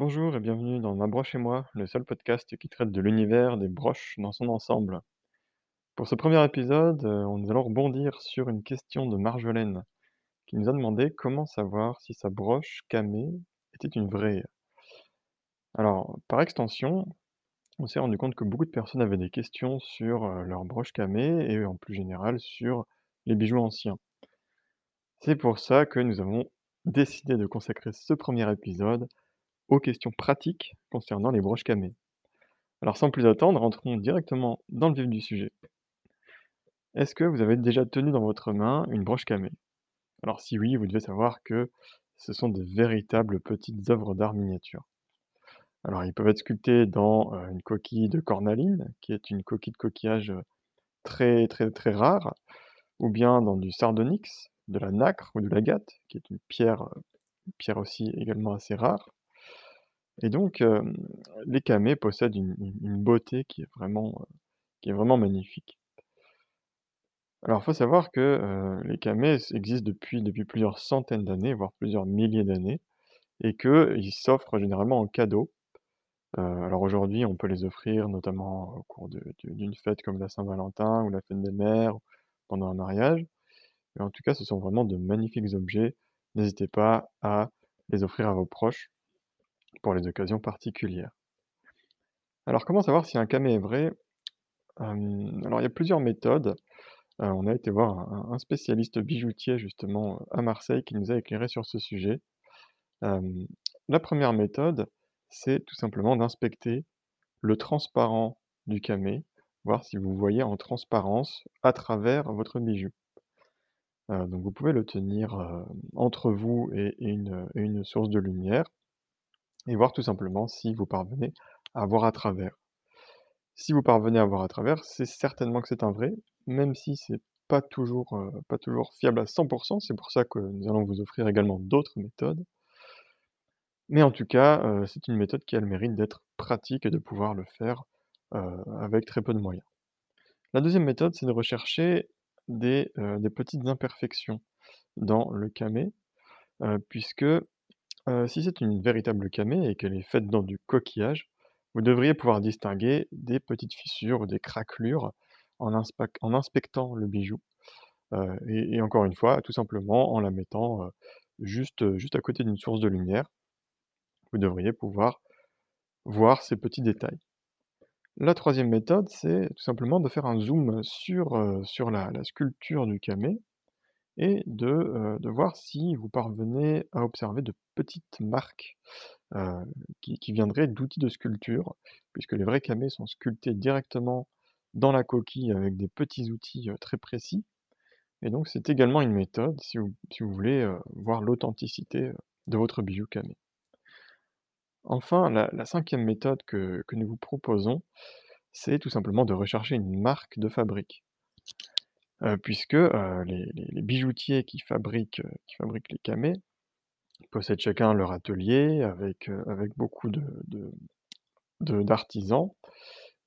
Bonjour et bienvenue dans Ma broche et moi, le seul podcast qui traite de l'univers des broches dans son ensemble. Pour ce premier épisode, euh, nous allons rebondir sur une question de Marjolaine, qui nous a demandé comment savoir si sa broche camée était une vraie. Alors, par extension, on s'est rendu compte que beaucoup de personnes avaient des questions sur euh, leur broche camée et en plus général sur les bijoux anciens. C'est pour ça que nous avons décidé de consacrer ce premier épisode aux questions pratiques concernant les broches camées. Alors sans plus attendre, rentrons directement dans le vif du sujet. Est-ce que vous avez déjà tenu dans votre main une broche camée? Alors si oui, vous devez savoir que ce sont de véritables petites œuvres d'art miniatures. Alors ils peuvent être sculptés dans euh, une coquille de cornaline, qui est une coquille de coquillage euh, très très très rare, ou bien dans du sardonyx, de la nacre ou de l'agate, qui est une pierre, euh, une pierre aussi également assez rare. Et donc, les camées possèdent une beauté qui est vraiment, qui est vraiment magnifique. Alors, il faut savoir que, les camées s existent depuis depuis plusieurs centaines d'années, voire plusieurs milliers d'années et qu'ils s'offrent généralement en cadeau. Alors aujourd'hui, on peut les offrir notamment au cours d'une fête comme la Saint-Valentin ou la fête des mères, pendant un mariage. Mais en tout cas, ce sont vraiment de magnifiques objets. N'hésitez pas à les offrir à vos proches pour les occasions particulières. Alors comment savoir si un camé est vrai? Alors il y a plusieurs méthodes. Heu, on a été voir un spécialiste bijoutier justement, à Marseille qui nous a éclairé sur ce sujet. La première méthode, c'est tout simplement d'inspecter le transparent du camé, voir si vous voyez en transparence à travers votre bijou. Heu, donc vous pouvez le tenir, heu, entre vous et une source de lumière et voir tout simplement si vous parvenez à voir à travers. Si vous parvenez à voir à travers, c'est certainement que c'est un vrai, même si c'est pas toujours, heu, pas toujours fiable à 100% C'est pour ça que nous allons vous offrir également d'autres méthodes. Mais en tout cas, heu, c'est une méthode qui a le mérite d'être pratique et de pouvoir le faire, heu, avec très peu de moyens. La deuxième méthode, c'est de rechercher des, des petites imperfections dans le camé, puisque, heu, si c'est une véritable camée et qu'elle est faite dans du coquillage, vous devriez pouvoir distinguer des petites fissures ou des craquelures en inspectant le bijou, heu et encore une fois, tout simplement en la mettant, heu, juste, à côté d'une source de lumière. Vous devriez pouvoir voir ces petits détails. La troisième méthode, c'est tout simplement de faire un zoom sur, la sculpture du camé et de, heu, de voir si vous parvenez à observer de petites marques, heu, qui viendraient d'outils de sculpture, puisque les vrais camés sont sculptés directement dans la coquille avec des petits outils, heu, très précis et donc c'est également une méthode si vous voulez, voir l'authenticité, de votre bijou camé. Enfin, la 5 méthode que que nous vous proposons, c'est tout simplement de rechercher une marque de fabrique. Puisque, les bijoutiers qui fabriquent, les camés possèdent chacun leur atelier avec, avec beaucoup de de d'artisans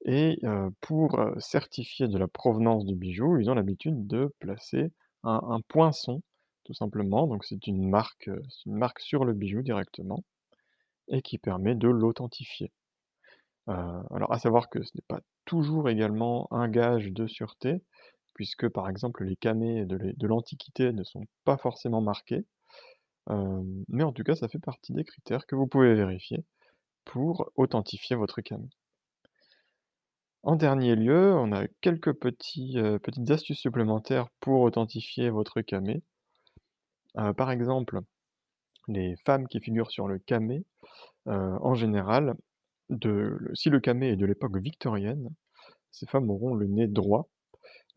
et pour, certifier de la provenance du bijou, ils ont l'habitude de placer un poinçon, tout simplement. Donc c'est une marque, une marque sur le bijou directement et qui permet de l'authentifier. Alors à savoir que ce n'est pas toujours également un gage de sûreté, puisque par exemple les camées de l'Antiquité ne sont pas forcément marqués, hem, mais en tout cas ça fait partie des critères que vous pouvez vérifier pour authentifier votre camé. En dernier lieu, on a quelques petites astuces supplémentaires pour authentifier votre camé. Heu, par exemple, les femmes qui figurent sur le camé, heu, en général, si le camé est de l'époque victorienne, ces femmes auront le nez droit.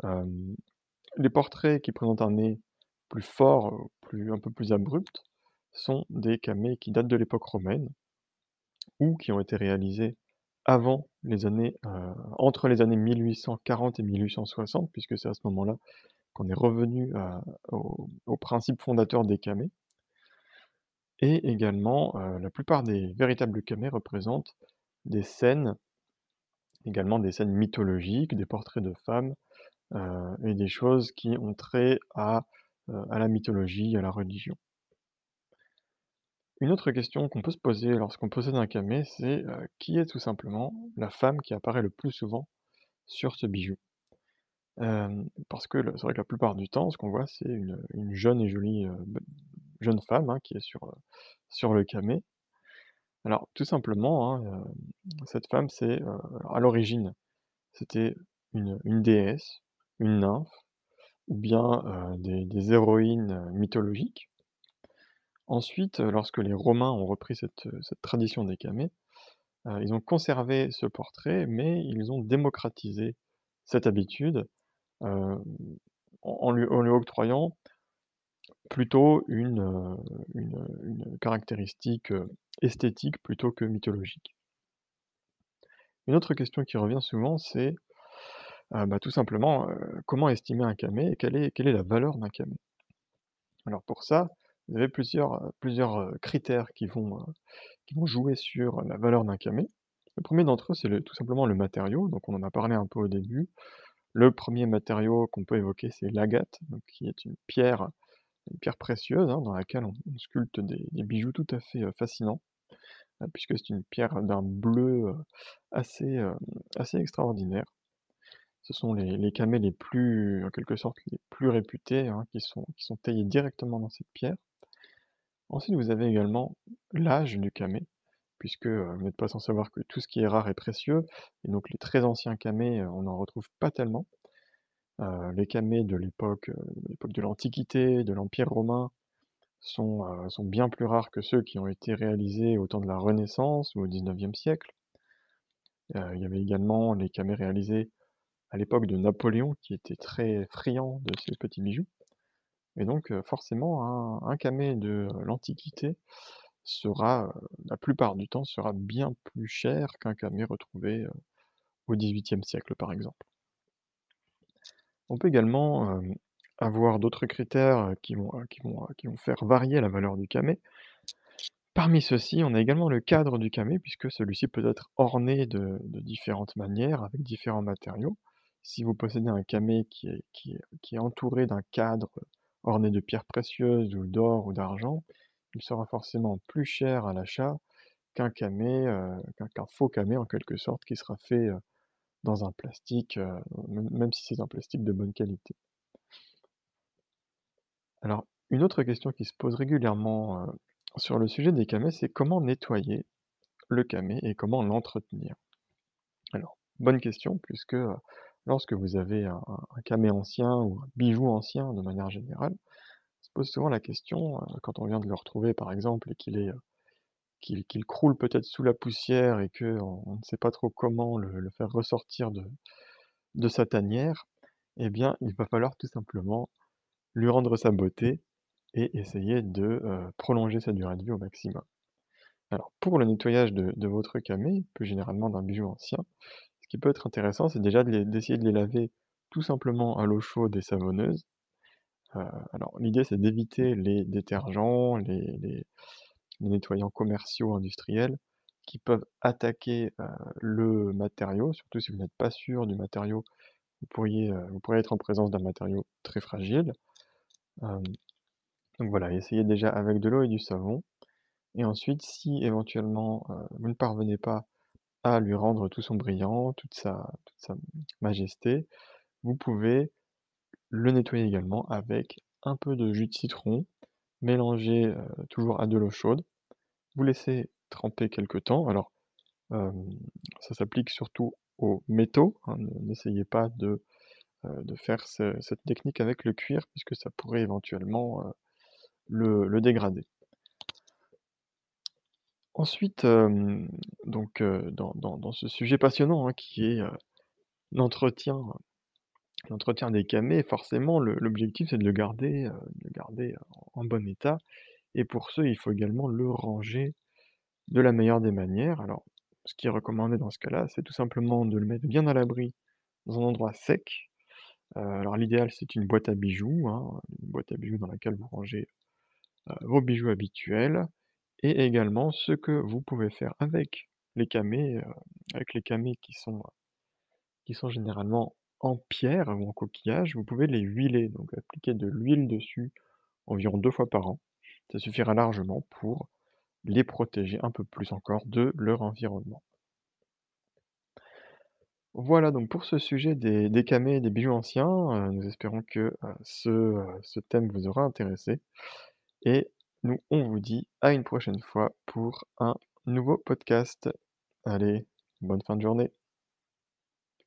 Les portraits qui présentent un nez plus fort, un peu plus abrupt, sont des camées qui datent de l'époque romaine ou qui ont été réalisés avant les années, entre les années 1840 et 1860 puisque c'est à ce moment-là qu'on est revenu au principe fondateur des camées et également, la plupart des véritables camées représentent des scènes, également des scènes mythologiques, des portraits de femmes, heu et des choses qui ont trait à, heu, à la mythologie, à la religion. Une autre question qu'on peut se poser lorsqu'on possède un camé, c'est, heu, qui est tout simplement la femme qui apparaît le plus souvent sur ce bijou? Parce que c'est vrai que la plupart du temps, ce qu'on voit, c'est une, une jeune et jolie, jeune femme, hein, qui est sur, sur le camé. Alors tout simplement, hein, cette femme, c'est, à l'origine, c'était une déesse, une nymphe ou bien, des héroïnes, mythologiques. Ensuite, lorsque les Romains ont repris cette, tradition des camées, ils ont conservé ce portrait, mais ils ont démocratisé cette habitude, en lui octroyant plutôt une, caractéristique, esthétique plutôt que mythologique. Une autre question qui revient souvent, c'est, heu, bah, tout simplement, comment estimer un camé et quelle est quelle est la valeur d'un camé? Alors pour ça, vous avez plusieurs, plusieurs, critères qui vont, qui vont jouer sur la valeur d'un camé. Le premier d'entre eux, c'est tout simplement le matériau, donc on en a parlé un peu au début. Le premier matériau qu'on peut évoquer, c'est l'agate, qui est une pierre pierre précieuse, hein, dans laquelle on sculpte des bijoux tout à fait, fascinants, puisque c'est une pierre d'un bleu, assez, assez extraordinaire. Ce sont les les camés les plus en quelque sorte, les plus réputés, hein, qui sont qui sont taillés directement dans cette pierre. Ensuite, vous avez également l'âge du camé, puisque, heu, vous n'êtes pas sans savoir que tout ce qui est rare est précieux et donc les très anciens camés, heu, on n'en retrouve pas tellement. Heu, les camés de de l'époque de l'Antiquité, de l'Empire romain sont, bien plus rares que ceux qui ont été réalisés au temps de la Renaissance ou au XIXe siècle. Il y avait également les camés réalisés l'époque de Napoléon qui était très friand de ces petits bijoux et donc heu, forcément un camé de l'Antiquité sera, la plupart du temps, sera bien plus cher qu'un camé retrouvé, heu, au XVIIIe siècle, par exemple. On peut également, hem, avoir d'autres critères, qui vont, faire varier la valeur du camé. Parmi ceux-ci, on a également le cadre du camé puisque celui-ci peut être orné de différentes manières avec différents matériaux. Si vous possédez un camé qui est qui est entouré d'un cadre, orné de pierres précieuses ou d'or ou d'argent, il sera forcément plus cher à l'achat qu'un camé, heu, qu'un faux camé en quelque sorte qui sera fait, heu, dans un plastique, même si c'est un plastique de bonne qualité. Alors, une autre question qui se pose régulièrement, sur le sujet des camés, c'est comment nettoyer le camé et comment l'entretenir? Alors, bonne question puisque, lorsque vous avez un un un camé ancien ou un bijou ancien de manière générale, se pose souvent la question, heu, quand on vient de le retrouver par exemple et qu'il est, heu, qu'il croule peut-être sous la poussière et qu'on on ne sait pas trop comment le faire ressortir de sa tanière, eh bien, il va falloir tout simplement lui rendre sa beauté et essayer de, heu, prolonger sa durée de vie au maximum. Alors pour le nettoyage de votre camé, plus généralement d'un bijou ancien, ce qui peut être intéressant, c'est déjà de les d'essayer de les laver tout simplement à l'eau chaude et savonneuse. Heu, alors l'idée, c'est d'éviter les détergents, les les les nettoyants commerciaux industriels qui peuvent attaquer, heu, le matériau, surtout si vous n'êtes pas sûr du matériau, vous pourriez, heu, vous pourriez être en présence d'un matériau très fragile. Hem, donc voilà, essayez déjà avec de l'eau et du savon et ensuite si éventuellement, heu, vous ne parvenez pas lui rendre tout son brillant, toute sa majesté, vous pouvez le nettoyer également avec un peu de jus de citron mélangé, heu, toujours à de l'eau chaude. Vous laissez tremper quelque temps. Alors, ça s'applique surtout aux métaux, hein, ne n'essayez pas de, de faire ce cette technique avec le cuir puisque ça pourrait éventuellement, le le dégrader. Ensuite, donc dans dans ce sujet passionnant, hein, qui est, l'entretien des camés, forcément l'objectif c'est de le garder, de garder en bon état et pour ce, il faut également le ranger de la meilleure des manières. Alors, ce qui est recommandé dans ce cas-là, c'est tout simplement de le mettre bien à l'abri dans un endroit sec. Alors l'idéal, c'est une boîte à bijoux, hein, une boîte à bijoux dans laquelle vous rangez, vos bijoux habituels et également ce que vous pouvez faire avec les camés, heu, avec les camés qui sont, qui sont généralement en pierre ou en coquillage, vous pouvez les huiler, donc appliquer de l'huile dessus environ 2 fois par an. Ça suffira largement pour, les protéger un peu plus encore de leur environnement. Voilà donc pour ce sujet des des camés et des bijoux anciens, heu, nous espérons que, heu, ce, heu, ce thème vous aura intéressé et nous, on vous dit à une prochaine fois pour un nouveau podcast. Allez, bonne fin de journée.